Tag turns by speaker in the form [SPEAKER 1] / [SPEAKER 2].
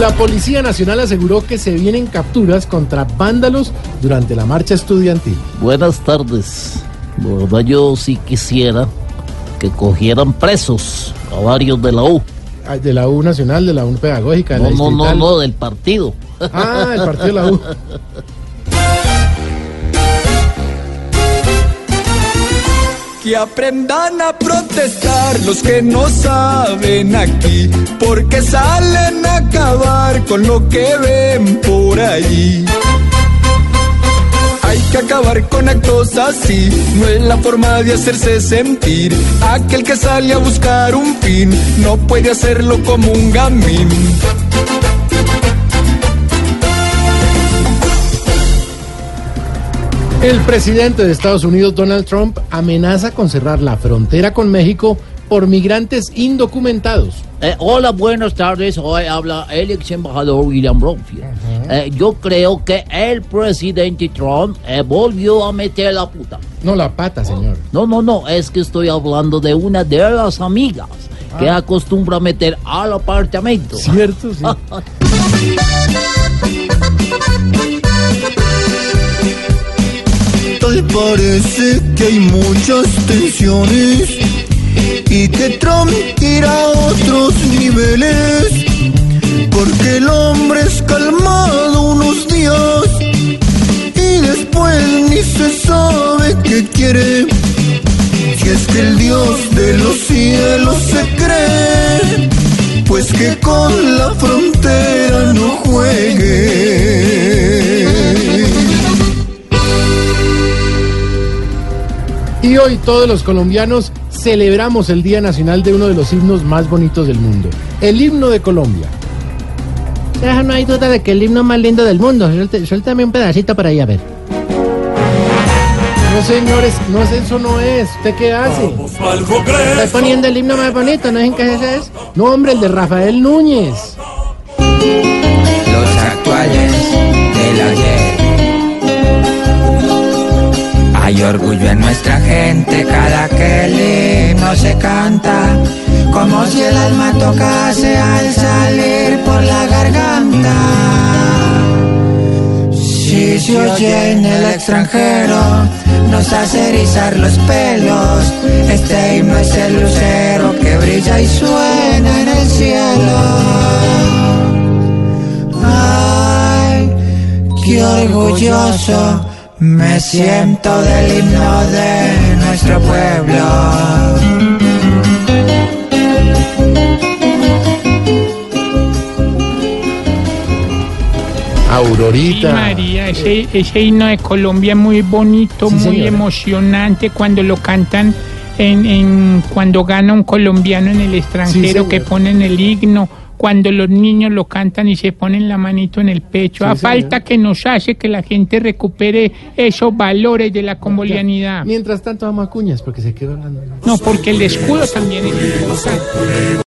[SPEAKER 1] La Policía Nacional aseguró que se vienen capturas contra vándalos durante la marcha estudiantil.
[SPEAKER 2] Buenas tardes. La verdad yo sí quisiera que cogieran presos a varios de la U.
[SPEAKER 1] Ah, De la U Nacional, de la U Pedagógica, de
[SPEAKER 2] No,
[SPEAKER 1] la
[SPEAKER 2] no, no, no, del partido.
[SPEAKER 1] Ah, el partido de la U.
[SPEAKER 3] Que aprendan a protestar los que no saben aquí, porque salen a acabar con lo que ven por allí. Hay que acabar con actos así, no es la forma de hacerse sentir. Aquel que sale a buscar un fin, no puede hacerlo como un gamín.
[SPEAKER 1] El presidente de Estados Unidos, Donald Trump, amenaza con cerrar la frontera con México por migrantes indocumentados.
[SPEAKER 2] Eh, hola, buenas tardes. Hoy habla el ex embajador William Bromfield. Eh, yo creo que el presidente Trump eh, volvió a meter la puta.
[SPEAKER 1] No la pata, señor.
[SPEAKER 2] No, no, no, es que estoy hablando de una de las amigas que acostumbra meter al apartamento.
[SPEAKER 1] Cierto, sí.
[SPEAKER 3] Tal parece que hay muchas tensiones y que Trump irá a otros niveles. Porque el hombre es calmado unos días y después ni se sabe qué quiere. Si es que el Dios de los cielos se cree, pues que con la
[SPEAKER 1] hoy todos los colombianos celebramos el Día Nacional de uno de los himnos más bonitos del mundo, el himno de Colombia.
[SPEAKER 4] no hay duda de que el himno más lindo del mundo. Suéltame un pedacito para ahí a ver.
[SPEAKER 1] No, señores, no es eso, no es. ¿Usted qué hace?
[SPEAKER 4] Estoy poniendo el himno más bonito, ¿no es en qué ese es?
[SPEAKER 1] No, hombre, el de Rafael Núñez.
[SPEAKER 5] los actuales del ayer. Hay orgullo en nuestra gente cada que el himno se canta, como si el alma tocase al salir por la garganta. Si se oye en el extranjero, nos hace erizar los pelos. Este himno es el lucero que brilla y suena en el cielo. Ay, qué orgulloso me siento del himno de nuestro pueblo.
[SPEAKER 6] Sí,
[SPEAKER 1] Aurorita.
[SPEAKER 6] María, ese, ese himno de Colombia es muy bonito,
[SPEAKER 1] Sí,
[SPEAKER 6] muy
[SPEAKER 1] señora.
[SPEAKER 6] emocionante cuando lo cantan en, en- cuando gana un colombiano en el extranjero
[SPEAKER 1] Sí,
[SPEAKER 6] que ponen el himno, cuando los niños lo cantan y se ponen la manito en el pecho.
[SPEAKER 1] Sí,
[SPEAKER 6] A
[SPEAKER 1] señor.
[SPEAKER 6] falta que nos hace que la gente recupere esos valores de la combolianidad.
[SPEAKER 1] Mientras tanto, vamos a cuñas porque se quedó hablando.
[SPEAKER 6] No, porque el escudo también es importante.